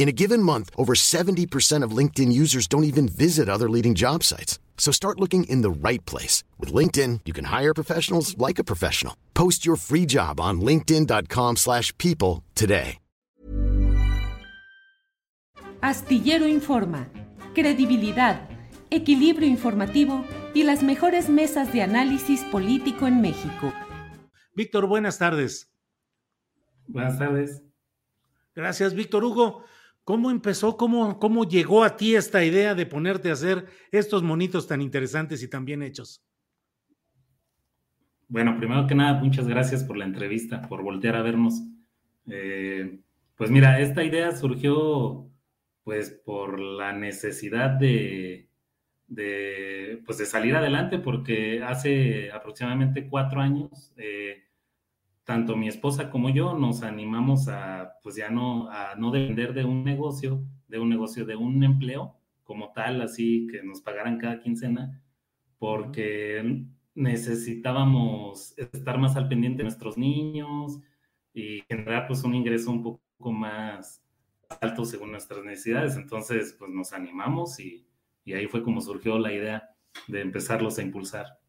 In a given month, over 70% of LinkedIn users don't even visit other leading job sites. So start looking in the right place. With LinkedIn, you can hire professionals like a professional. Post your free job on linkedin.com slash people today. Astillero Informa, credibilidad, equilibrio informativo y las mejores mesas de análisis político en México. Víctor, buenas tardes. Buenas tardes. Gracias, Víctor Hugo. ¿Cómo empezó? ¿Cómo, ¿Cómo llegó a ti esta idea de ponerte a hacer estos monitos tan interesantes y tan bien hechos? Bueno, primero que nada, muchas gracias por la entrevista, por voltear a vernos. Eh, pues mira, esta idea surgió pues por la necesidad de, de, pues de salir adelante, porque hace aproximadamente cuatro años eh, tanto mi esposa como yo nos animamos a, pues ya no, a no depender de un negocio, de un negocio, de un empleo como tal, así que nos pagaran cada quincena, porque necesitábamos estar más al pendiente de nuestros niños y generar pues un ingreso un poco más alto según nuestras necesidades. Entonces, pues nos animamos y, y ahí fue como surgió la idea de empezarlos a impulsar.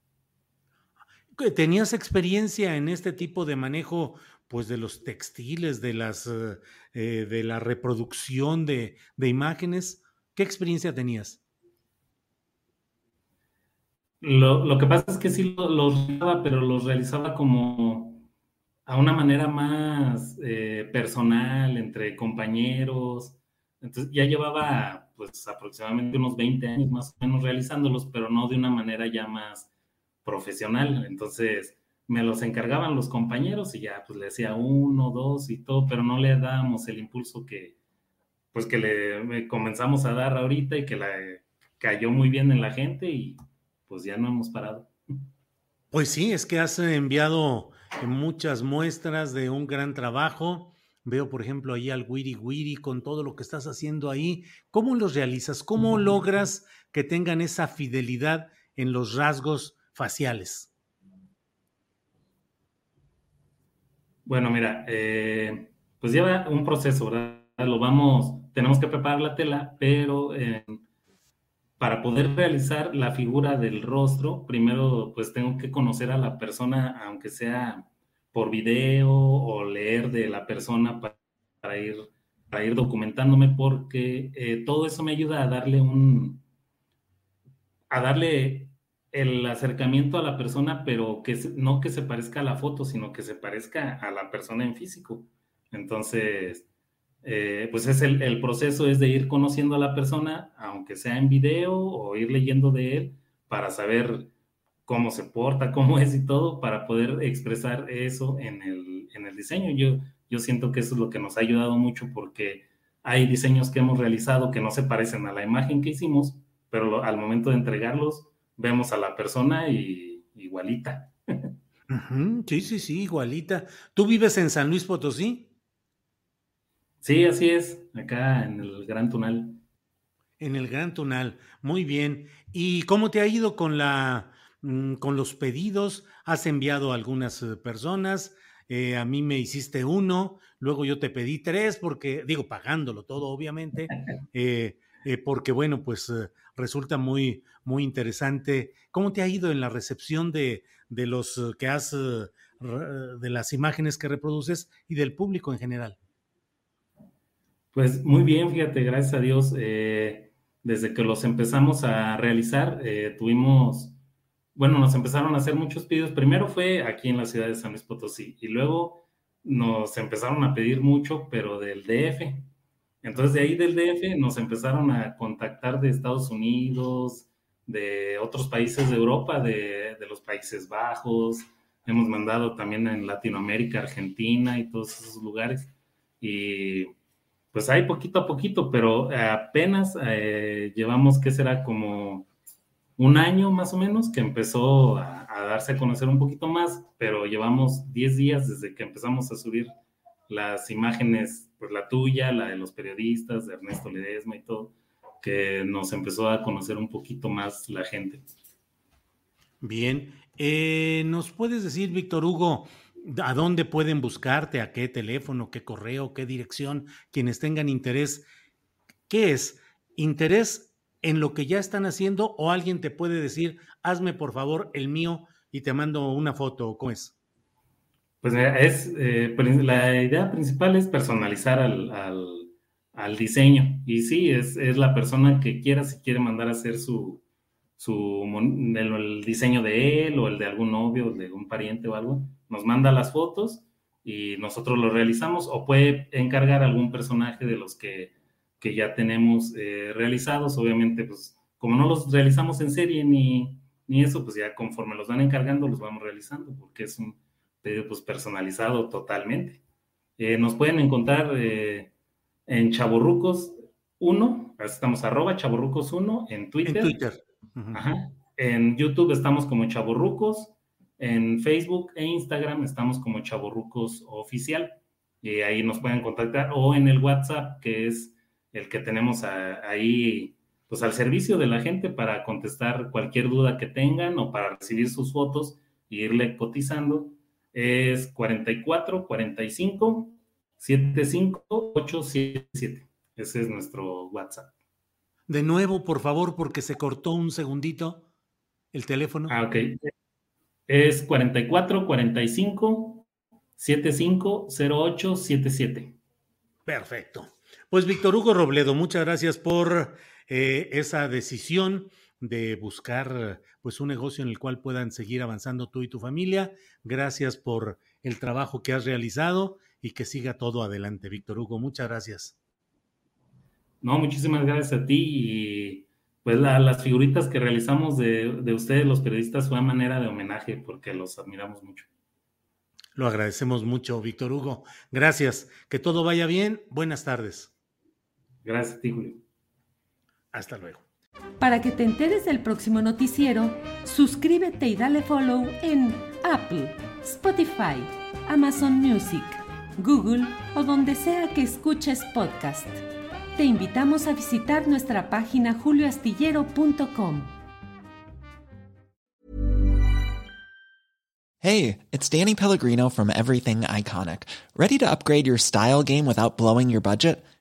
¿Tenías experiencia en este tipo de manejo, pues, de los textiles, de las, eh, eh, de la reproducción de, de, imágenes? ¿Qué experiencia tenías? Lo, lo que pasa es que sí los lo realizaba, pero los realizaba como a una manera más eh, personal, entre compañeros. Entonces ya llevaba, pues, aproximadamente unos 20 años más o menos realizándolos, pero no de una manera ya más profesional. Entonces me los encargaban los compañeros y ya pues le decía uno, dos y todo, pero no le dábamos el impulso que pues que le comenzamos a dar ahorita y que la cayó muy bien en la gente y pues ya no hemos parado. Pues sí, es que has enviado muchas muestras de un gran trabajo. Veo, por ejemplo, ahí al Wiri Wiri con todo lo que estás haciendo ahí. ¿Cómo los realizas? ¿Cómo logras que tengan esa fidelidad en los rasgos faciales? Bueno, mira, eh, pues lleva un proceso, ¿verdad? Lo vamos, tenemos que preparar la tela, pero eh, para poder realizar la figura del rostro, primero pues tengo que conocer a la persona, aunque sea por video o leer de la persona para, ir, para ir documentándome, porque eh, todo eso me ayuda a darle un, a darle el acercamiento a la persona, pero que no que se parezca a la foto, sino que se parezca a la persona en físico. Entonces, eh, pues es el, el, proceso es de ir conociendo a la persona, aunque sea en video o ir leyendo de él, para saber cómo se porta, cómo es y todo, para poder expresar eso en el, en el diseño. Yo, yo siento que eso es lo que nos ha ayudado mucho porque hay diseños que hemos realizado que no se parecen a la imagen que hicimos, pero al momento de entregarlos, vemos a la persona y igualita. Sí, sí, sí, igualita. ¿Tú vives en San Luis Potosí? Sí, así es, acá en el Gran Tunal. En el Gran Tunal, muy bien. ¿Y cómo te ha ido con la mm, con los pedidos? ¿Has enviado a algunas eh, personas? Eh, a mí me hiciste uno, luego yo te pedí tres, porque, digo, pagándolo todo, obviamente, eh, eh, porque bueno, pues eh, resulta muy, muy interesante. ¿Cómo te ha ido en la recepción de, de los eh, que has, de las imágenes que reproduces y del público en general? Pues muy bien, fíjate, gracias a Dios. desde que los empezamos a realizar, tuvimos, bueno, nos empezaron a hacer muchos pedidos. Primero fue aquí en la ciudad de San Luis Potosí y luego nos empezaron a pedir mucho, pero del DF. Entonces de ahí del DF nos empezaron a contactar de Estados Unidos, de otros países de Europa, de, de los Países Bajos. Hemos mandado también en Latinoamérica, Argentina y todos esos lugares. Y pues hay poquito a poquito, pero apenas eh, llevamos, ¿qué será? Como un año más o menos que empezó a, darse a conocer un poquito más, pero llevamos 10 días desde que empezamos a subir las imágenes, pues la tuya, la de los periodistas, de Ernesto Ledesma y todo, que nos empezó a conocer un poquito más la gente. Bien, eh, ¿nos puedes decir, Víctor Hugo, ¿A dónde pueden buscarte? ¿A qué teléfono? ¿Qué correo? ¿Qué dirección? Quienes tengan interés. ¿Qué es? ¿Interés en lo que ya están haciendo o alguien te puede decir, hazme por favor el mío y te mando una foto? ¿Cómo es? Pues es, eh, la idea principal es personalizar al, diseño. Y sí, es, es, la persona que quiera, si quiere mandar a hacer su, su el, diseño de él o el de algún novio, o de un pariente o algo, nos manda las fotos y nosotros lo realizamos o puede encargar algún personaje de los que, que ya tenemos eh, realizados. Obviamente, pues como no los realizamos en serie ni, ni eso, pues ya conforme los van encargando los vamos realizando porque es un pedido pues personalizado totalmente. Eh, nos pueden encontrar eh, en Chaborrucos 1, estamos arroba Chaborrucos 1 en Twitter. En Twitter. En YouTube estamos como Chaborrucos, en Facebook e Instagram estamos como Chaborrucos Oficial. Y ahí nos pueden contactar o en el WhatsApp, que es el que tenemos ahí, pues al servicio de la gente para contestar cualquier duda que tengan o para recibir sus fotos e irle cotizando. Es 44 45 75 877. Ese es nuestro WhatsApp. De nuevo, por favor, porque se cortó un segundito el teléfono. Ah, ok. Es 44 45 75 08 77. Perfecto. Pues Víctor Hugo Robledo, muchas gracias por eh, esa decisión de buscar pues un negocio en el cual puedan seguir avanzando tú y tu familia. Gracias por el trabajo que has realizado y que siga todo adelante, Víctor Hugo. Muchas gracias. No, muchísimas gracias a ti y pues las figuritas que realizamos de, ustedes, los periodistas, fue a manera de homenaje porque los admiramos mucho. Lo agradecemos mucho, Víctor Hugo. Gracias. Que todo vaya bien. Buenas tardes. Gracias a ti, Julio. Hasta luego. Para que te enteres del próximo noticiero, suscríbete y dale follow en Apple, Spotify, Amazon Music, Google o donde sea que escuches podcast te invitamos a visitar nuestra página julioastillero.com. Hey, it's Danny Pellegrino from Everything Iconic. Ready to upgrade your style game without blowing your budget?